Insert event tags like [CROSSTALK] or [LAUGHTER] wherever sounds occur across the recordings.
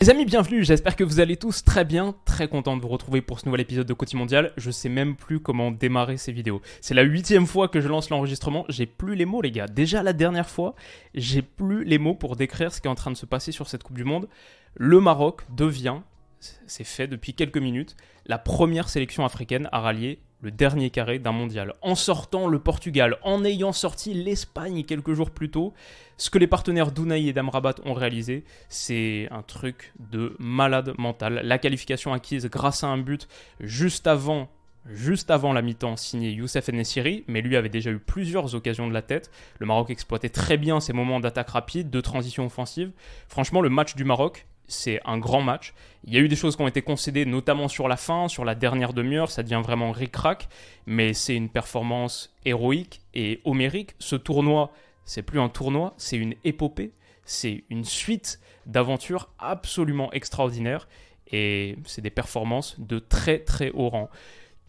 Les amis, bienvenue, j'espère que vous allez tous très bien, très content de vous retrouver pour ce nouvel épisode de Côté Mondial. Je sais même plus comment démarrer ces vidéos. C'est la huitième fois que je lance l'enregistrement, j'ai plus les mots les gars. Déjà la dernière fois, j'ai plus les mots pour décrire ce qui est en train de se passer sur cette Coupe du Monde. Le Maroc devient, c'est fait depuis quelques minutes, la première sélection africaine à rallier le dernier carré d'un mondial, en sortant le Portugal, en ayant sorti l'Espagne quelques jours plus tôt. Ce que les partenaires d'Unai et d'Amrabat ont réalisé, c'est un truc de malade mental. La qualification acquise grâce à un but juste avant juste avant la mi-temps signé Youssef Nessiri, mais lui avait déjà eu plusieurs occasions de la tête. Le Maroc exploitait très bien ses moments d'attaque rapide, de transition offensive. Franchement, le match du Maroc, c'est un grand match. Il y a eu des choses qui ont été concédées, notamment sur la fin, sur la dernière demi-heure, ça devient vraiment ric-rac, mais c'est une performance héroïque et homérique. Ce tournoi, c'est plus un tournoi, c'est une épopée, c'est une suite d'aventures absolument extraordinaires, et c'est des performances de très très haut rang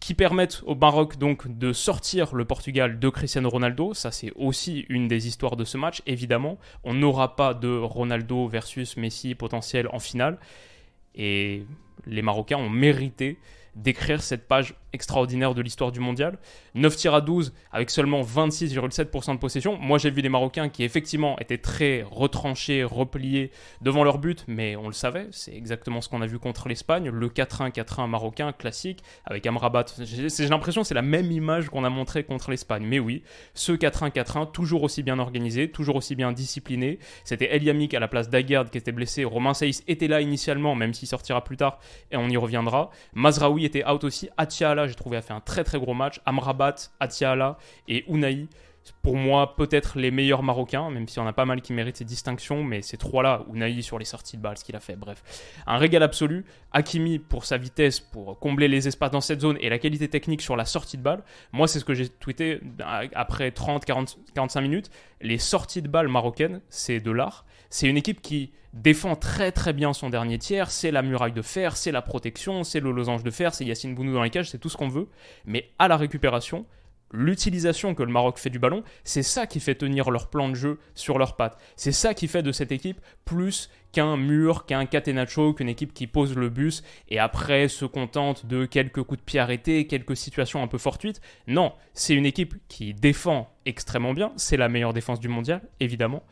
qui permettent au Maroc donc de sortir le Portugal de Cristiano Ronaldo. Ça, c'est aussi une des histoires de ce match. Évidemment, on n'aura pas de Ronaldo versus Messi potentiel en finale. Et les Marocains ont mérité d'écrire cette page extraordinaire de l'histoire du mondial. 9 tirs à 12 avec seulement 26,7% de possession. Moi j'ai vu des Marocains qui effectivement étaient très retranchés, repliés devant leur but, mais on le savait, c'est exactement ce qu'on a vu contre l'Espagne, le 4-1 4-1 marocain classique avec Amrabat. J'ai l'impression que c'est la même image qu'on a montré contre l'Espagne. Mais oui, ce 4-1 4-1 toujours aussi bien organisé, toujours aussi bien discipliné. C'était El Yamik à la place d'Aguerd qui était blessé, Romain Saïs était là initialement même s'il sortira plus tard et on y reviendra. Mazraoui était out aussi, Atiala j'ai trouvé, a fait un très très gros match. Amrabat, Atiala et Unai, pour moi, peut-être les meilleurs Marocains, même si on a pas mal qui méritent ces distinctions, mais ces trois-là, Unai sur les sorties de balle, ce qu'il a fait, bref. Un régal absolu. Hakimi pour sa vitesse, pour combler les espaces dans cette zone et la qualité technique sur la sortie de balle. Moi, c'est ce que j'ai tweeté après 30, 40, 45 minutes. Les sorties de balle marocaines, c'est de l'art. C'est une équipe qui défend très très bien son dernier tiers, c'est la muraille de fer, c'est la protection, c'est le losange de fer, c'est Yacine Bounou dans les cages, c'est tout ce qu'on veut. Mais à la récupération, l'utilisation que le Maroc fait du ballon, c'est ça qui fait tenir leur plan de jeu sur leurs pattes. C'est ça qui fait de cette équipe plus qu'un mur, qu'un catenaccio, qu'une équipe qui pose le bus et après se contente de quelques coups de pied arrêtés, quelques situations un peu fortuites. Non, c'est une équipe qui défend extrêmement bien, c'est la meilleure défense du mondial, évidemment.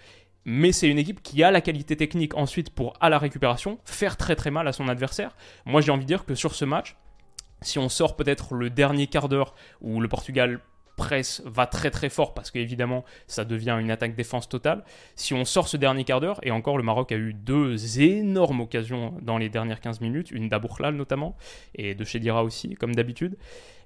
Mais c'est une équipe qui a la qualité technique ensuite pour, à la récupération, faire très très mal à son adversaire. Moi j'ai envie de dire que sur ce match, si on sort peut-être le dernier quart d'heure où le Portugal presse va très très fort parce qu'évidemment ça devient une attaque défense totale. Si on sort ce dernier quart d'heure, et encore le Maroc a eu deux énormes occasions dans les dernières 15 minutes, une d'Aboukhlal notamment, et de Chedira aussi, comme d'habitude.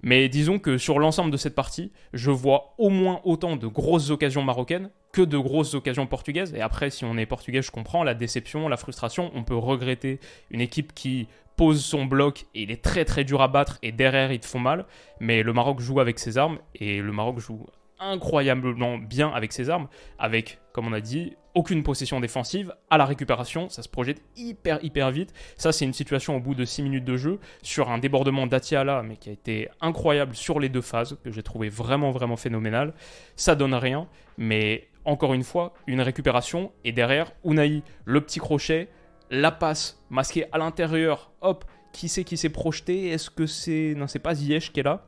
Mais disons que sur l'ensemble de cette partie, je vois au moins autant de grosses occasions marocaines que de grosses occasions portugaises. Et après, si on est portugais, je comprends la déception, la frustration. On peut regretter une équipe qui pose son bloc et il est très très dur à battre et derrière ils te font mal. Mais le Maroc joue avec ses armes et le Maroc joue incroyablement bien avec ses armes, avec, comme on a dit, aucune possession défensive, à la récupération, ça se projette hyper hyper vite. Ça c'est une situation au bout de 6 minutes de jeu, sur un débordement d'Atiala, mais qui a été incroyable sur les deux phases, que j'ai trouvé vraiment vraiment phénoménal. Ça donne rien, mais encore une fois, une récupération, et derrière, Unai, le petit crochet, la passe masquée à l'intérieur, hop, qui c'est qui s'est projeté? Est-ce que c'est... Non, c'est pas Ziyech qui est là?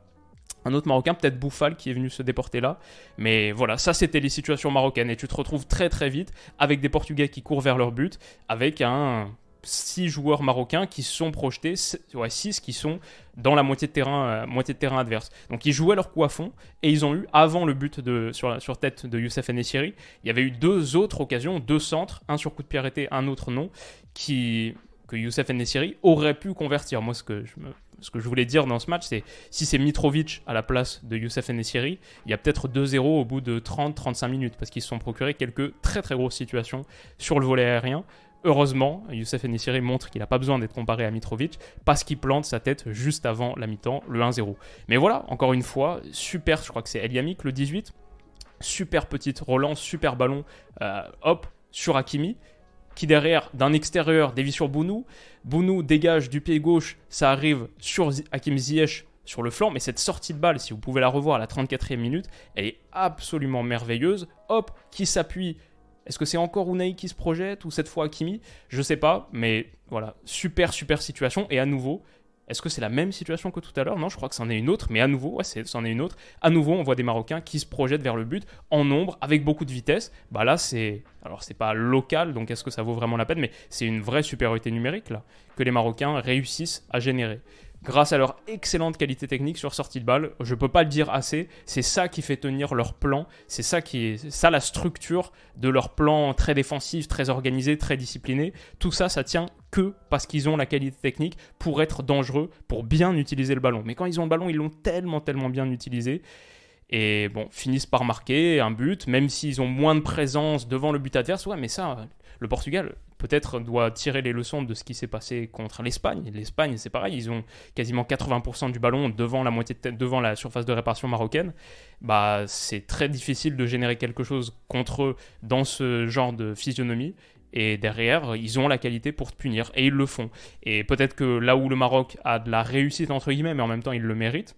Un autre Marocain, peut-être Bouffal, qui est venu se déporter là. Mais voilà, ça c'était les situations marocaines. Et tu te retrouves très très vite avec des Portugais qui courent vers leur but, avec un six joueurs marocains qui sont projetés, ouais, 6 qui sont dans la moitié de terrain, euh, moitié de terrain adverse. Donc ils jouaient leur coup à fond et ils ont eu, avant le but sur, tête de Youssef Nessiri, il y avait eu deux autres occasions, deux centres, un sur coup de pied arrêté, un autre non, qui, que Youssef Nessiri aurait pu convertir. Moi, ce que je me ce que je voulais dire dans ce match, c'est si c'est Mitrovic à la place de Youssef Nessiri, il y a peut-être 2-0 au bout de 30-35 minutes parce qu'ils se sont procurés quelques très très grosses situations sur le volet aérien. Heureusement, Youssef Nessiri montre qu'il n'a pas besoin d'être comparé à Mitrovic parce qu'il plante sa tête juste avant la mi-temps, le 1-0. Mais voilà, encore une fois, super, je crois que c'est Eliamik le 18, super petite relance, super ballon, euh, hop, sur Hakimi, qui derrière, d'un extérieur, dévie sur Bounou. Bounou dégage du pied gauche, ça arrive sur Hakim Ziyech sur le flanc, mais cette sortie de balle, si vous pouvez la revoir à la 34e minute, elle est absolument merveilleuse. Hop, qui s'appuie est-ce que c'est encore Unai qui se projette ou cette fois Hakimi? Je sais pas, mais voilà, super super situation et à nouveau, est-ce que c'est la même situation que tout à l'heure? Non, je crois que c'en est une autre, mais à nouveau, ouais, c'en une autre. À nouveau, on voit des Marocains qui se projettent vers le but en nombre, avec beaucoup de vitesse. Bah là, c'est. Alors, c'est pas local, donc est-ce que ça vaut vraiment la peine? Mais c'est une vraie supériorité numérique, que les Marocains réussissent à générer grâce à leur excellente qualité technique sur sortie de balle. Je ne peux pas le dire assez, c'est ça qui fait tenir leur plan, c'est ça qui est ça la structure de leur plan très défensif, très organisé, très discipliné. Tout ça, ça tient que parce qu'ils ont la qualité technique pour être dangereux, pour bien utiliser le ballon. Mais quand ils ont le ballon, ils l'ont tellement, tellement bien utilisé. Et bon, finissent par marquer un but, même s'ils ont moins de présence devant le but adverse. Ouais, mais ça, le Portugal, peut-être doit tirer les leçons de ce qui s'est passé contre l'Espagne. L'Espagne, c'est pareil, ils ont quasiment 80% du ballon devant la surface de réparation marocaine. Bah, c'est très difficile de générer quelque chose contre eux dans ce genre de physionomie. Et derrière, ils ont la qualité pour te punir. Et ils le font. Et peut-être que là où le Maroc a de la réussite, entre guillemets, mais en même temps, il le mérite,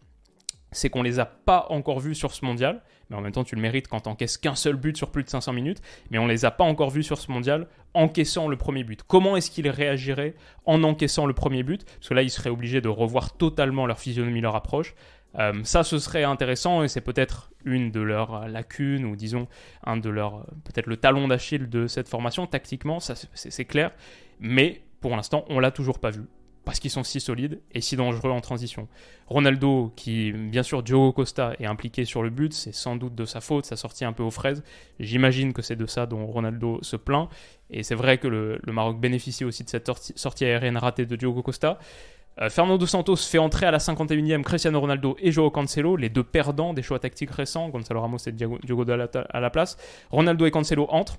c'est qu'on les a pas encore vus sur ce mondial mais en même temps tu le mérites quand t'encaisses qu'un seul but sur plus de 500 minutes, mais on les a pas encore vus sur ce mondial encaissant le premier but. Comment est-ce qu'ils réagiraient en encaissant le premier but? Parce que là, ils seraient obligés de revoir totalement leur physionomie, leur approche. Euh, ça, ce serait intéressant et c'est peut-être une de leurs lacunes ou disons un de leurs peut-être le talon d'Achille de cette formation. Tactiquement, c'est clair, mais pour l'instant, on l'a toujours pas vu parce qu'ils sont si solides et si dangereux en transition. Ronaldo, qui bien sûr Diogo Costa est impliqué sur le but, c'est sans doute de sa faute, sa sortie un peu aux fraises. J'imagine que c'est de ça dont Ronaldo se plaint. Et c'est vrai que le, Maroc bénéficie aussi de cette sortie aérienne ratée de Diogo Costa. Euh, Fernando Santos fait entrer à la 51e Cristiano Ronaldo et Joao Cancelo, les deux perdants des choix tactiques récents. Gonzalo Ramos et Diogo à la place. Ronaldo et Cancelo entrent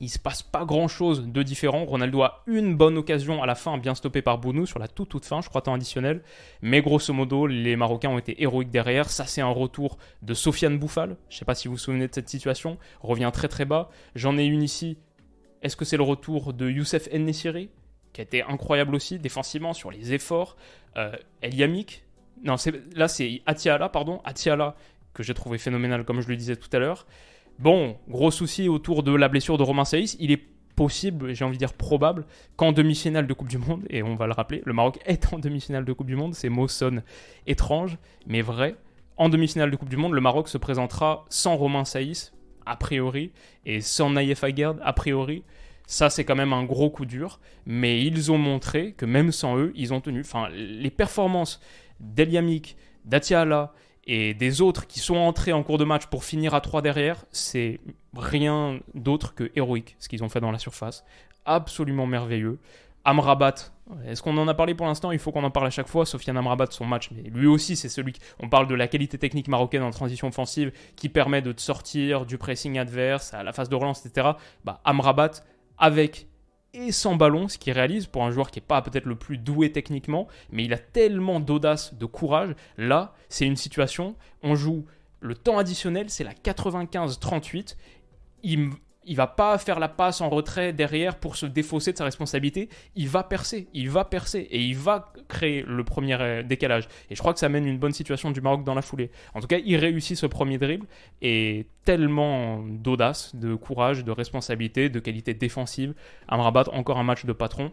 il se passe pas grand chose de différent. Ronaldo a une bonne occasion à la fin, bien stoppé par Bounou sur la toute toute fin, je crois temps additionnel. Mais grosso modo, les Marocains ont été héroïques derrière. Ça, c'est un retour de Sofiane Bouffal. Je sais pas si vous vous souvenez de cette situation. Revient très très bas. J'en ai une ici. Est-ce que c'est le retour de Youssef Nessiri qui a été incroyable aussi défensivement sur les efforts. Euh, El Yamik, non, là c'est Atiala, pardon, Atiala que j'ai trouvé phénoménal comme je le disais tout à l'heure. Bon, gros souci autour de la blessure de Romain Saïs. Il est possible, j'ai envie de dire probable, qu'en demi-finale de Coupe du Monde, et on va le rappeler, le Maroc est en demi-finale de Coupe du Monde, ces mots sonnent étranges, mais vrai. En demi-finale de Coupe du Monde, le Maroc se présentera sans Romain Saïs, a priori, et sans Naïef Aguerd, a priori. Ça, c'est quand même un gros coup dur, mais ils ont montré que même sans eux, ils ont tenu. Enfin, les performances d'Eliamik, d'Atiala et des autres qui sont entrés en cours de match pour finir à 3 derrière, c'est rien d'autre que héroïque ce qu'ils ont fait dans la surface. Absolument merveilleux. Amrabat, est-ce qu'on en a parlé pour l'instant? Il faut qu'on en parle à chaque fois. Sofiane Amrabat, son match, mais lui aussi, c'est celui. On parle de la qualité technique marocaine en transition offensive qui permet de sortir du pressing adverse à la phase de relance, etc. Bah, Amrabat, avec et sans ballon, ce qu'il réalise pour un joueur qui n'est pas peut-être le plus doué techniquement, mais il a tellement d'audace, de courage. Là, c'est une situation, on joue le temps additionnel, c'est la 95-38. Il, il va pas faire la passe en retrait derrière pour se défausser de sa responsabilité. Il va percer, il va percer et il va créer le premier euh, décalage. Et je crois que ça mène une bonne situation du Maroc dans la foulée. En tout cas, il réussit ce premier dribble et tellement d'audace, de courage, de responsabilité, de qualité défensive. Amrabat, encore un match de patron.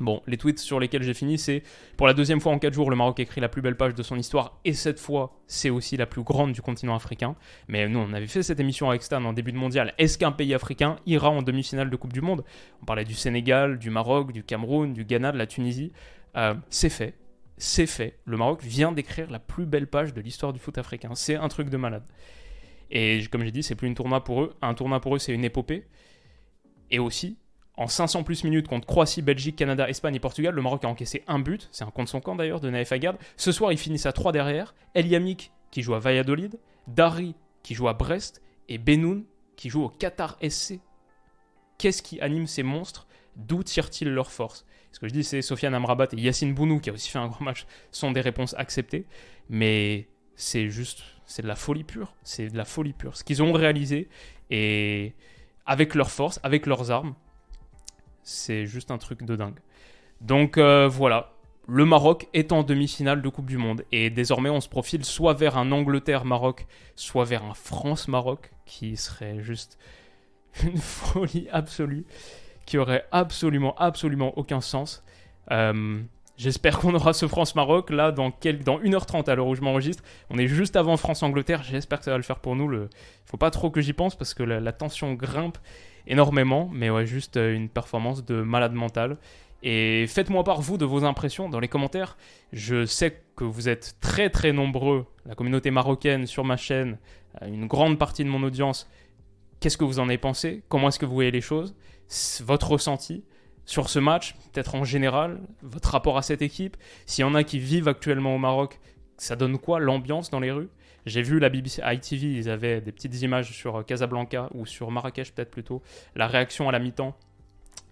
Bon, les tweets sur lesquels j'ai fini, c'est pour la deuxième fois en 4 jours, le Maroc écrit la plus belle page de son histoire, et cette fois, c'est aussi la plus grande du continent africain. Mais nous, on avait fait cette émission avec Stan en début de mondial. Est-ce qu'un pays africain ira en demi-finale de Coupe du Monde? On parlait du Sénégal, du Maroc, du Cameroun, du Ghana, de la Tunisie. Euh, c'est fait. C'est fait. Le Maroc vient d'écrire la plus belle page de l'histoire du foot africain. C'est un truc de malade. Et comme j'ai dit, c'est plus une tournoi pour eux. Un tournoi pour eux, c'est une épopée. Et aussi, En 500 plus minutes contre Croatie, Belgique, Canada, Espagne et Portugal, le Maroc a encaissé un but. C'est un contre son camp d'ailleurs de Naef Agard. Ce soir, ils finissent à 3 derrière. El Yamik qui joue à Valladolid, Dari qui joue à Brest et Benoun qui joue au Qatar SC. Qu'est-ce qui anime ces monstres? D'où tirent-ils leur force Ce que je dis, c'est Sofiane Amrabat et Yacine Bounou, qui a aussi fait un grand match, sont des réponses acceptées. Mais c'est juste, c'est de la folie pure. C'est de la folie pure. Ce qu'ils ont réalisé, et avec leur force, avec leurs armes, c'est juste un truc de dingue. Donc euh, voilà, le Maroc est en demi-finale de Coupe du Monde. Et désormais, on se profile soit vers un Angleterre-Maroc, soit vers un France-Maroc, qui serait juste [LAUGHS] une folie absolue, qui aurait absolument, absolument aucun sens. Euh, j'espère qu'on aura ce France-Maroc là dans, dans 1h30 à l'heure où je m'enregistre. On est juste avant France-Angleterre. J'espère que ça va le faire pour nous. Il faut pas trop que j'y pense parce que la tension grimpe énormément, mais ouais, juste euh, une performance de malade mental. Et faites-moi part, vous, de vos impressions dans les commentaires. Je sais que vous êtes très très nombreux, la communauté marocaine sur ma chaîne, euh, une grande partie de mon audience. Qu'est-ce que vous en avez pensé? Comment est-ce que vous voyez les choses? Votre ressenti sur ce match, peut-être en général, votre rapport à cette équipe? S'il y en a qui vivent actuellement au Maroc, ça donne quoi? L'ambiance dans les rues? J'ai vu la BBC ITV, ils avaient des petites images sur Casablanca ou sur Marrakech peut-être plutôt, la réaction à la mi-temps.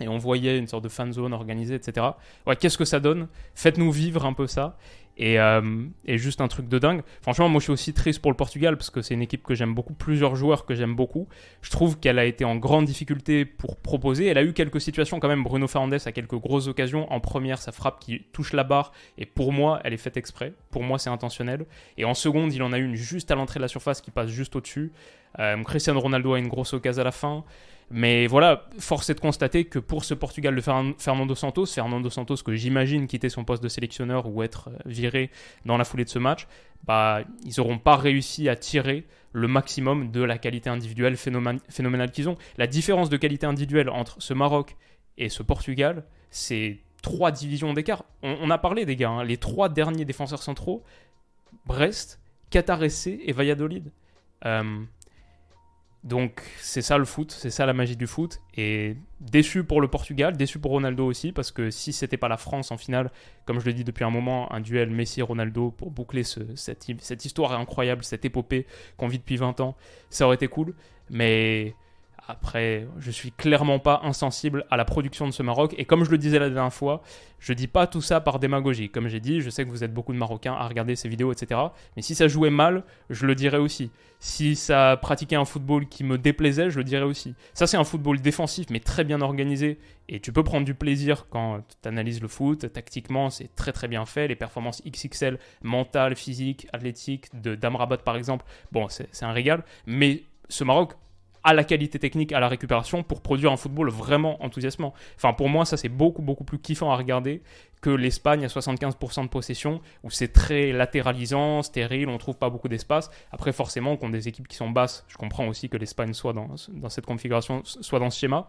Et on voyait une sorte de fan zone organisée, etc. Ouais, qu'est-ce que ça donne? Faites-nous vivre un peu ça. Euh, et, juste un truc de dingue. Franchement, moi je suis aussi triste pour le Portugal parce que c'est une équipe que j'aime beaucoup, plusieurs joueurs que j'aime beaucoup. Je trouve qu'elle a été en grande difficulté pour proposer. Elle a eu quelques situations quand même. Bruno Fernandes a quelques grosses occasions. En première, sa frappe qui touche la barre et pour moi, elle est faite exprès. Pour moi, c'est intentionnel. Et en seconde, il en a une juste à l'entrée de la surface qui passe juste au-dessus. Euh, Cristiano Ronaldo a une grosse occasion à la fin. Mais voilà, force est de constater que pour ce Portugal de Fernando Santos, Fernando Santos que j'imagine quitter son poste de sélectionneur ou être euh, viré dans la foulée de ce match, bah, ils n'auront pas réussi à tirer le maximum de la qualité individuelle phénoménale qu'ils ont. La différence de qualité individuelle entre ce Maroc et ce Portugal, c'est trois divisions d'écart. On, a parlé des gars, hein. les trois derniers défenseurs centraux, Brest, Qatar et Valladolid. Euh, donc c'est ça le foot, c'est ça la magie du foot. Et déçu pour le Portugal, déçu pour Ronaldo aussi, parce que si c'était pas la France en finale, comme je le dis depuis un moment, un duel Messi-Ronaldo pour boucler cette, cette, histoire incroyable, cette épopée qu'on vit depuis 20 ans, ça aurait été cool. Mais après, je suis clairement pas insensible à la production de ce Maroc. Et comme je le disais la dernière fois, je dis pas tout ça par démagogie. Comme j'ai dit, je sais que vous êtes beaucoup de Marocains à regarder ces vidéos, etc. Mais si ça jouait mal, je le dirais aussi. Si ça pratiquait un football qui me déplaisait, je le dirais aussi. Ça, c'est un football défensif, mais très bien organisé. Et tu peux prendre du plaisir quand tu analyses le foot. Tactiquement, c'est très très bien fait. Les performances XXL, mentales, physiques, athlétiques, de Damrabat par exemple, bon, c'est un régal. Mais ce Maroc, à la qualité technique, à la récupération pour produire un football vraiment enthousiasmant. Enfin, pour moi, ça c'est beaucoup beaucoup plus kiffant à regarder que l'Espagne à 75% de possession où c'est très latéralisant, stérile, on trouve pas beaucoup d'espace. Après, forcément, qu'on des équipes qui sont basses, je comprends aussi que l'Espagne soit dans, dans cette configuration, soit dans ce schéma.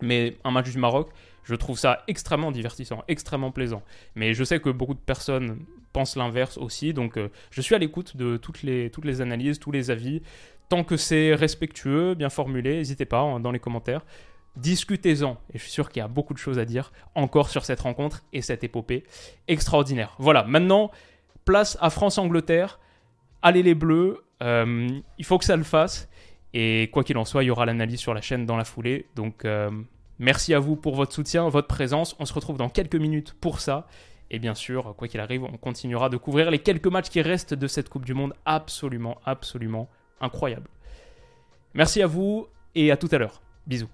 Mais un match du Maroc, je trouve ça extrêmement divertissant, extrêmement plaisant. Mais je sais que beaucoup de personnes pensent l'inverse aussi, donc euh, je suis à l'écoute de toutes les, toutes les analyses, tous les avis, Tant que c'est respectueux, bien formulé, n'hésitez pas hein, dans les commentaires. Discutez-en, et je suis sûr qu'il y a beaucoup de choses à dire encore sur cette rencontre et cette épopée extraordinaire. Voilà, maintenant, place à France-Angleterre. Allez les Bleus, euh, il faut que ça le fasse. Et quoi qu'il en soit, il y aura l'analyse sur la chaîne dans la foulée. Donc euh, merci à vous pour votre soutien, votre présence. On se retrouve dans quelques minutes pour ça. Et bien sûr, quoi qu'il arrive, on continuera de couvrir les quelques matchs qui restent de cette Coupe du Monde absolument, absolument incroyable. Merci à vous et à tout à l'heure. Bisous.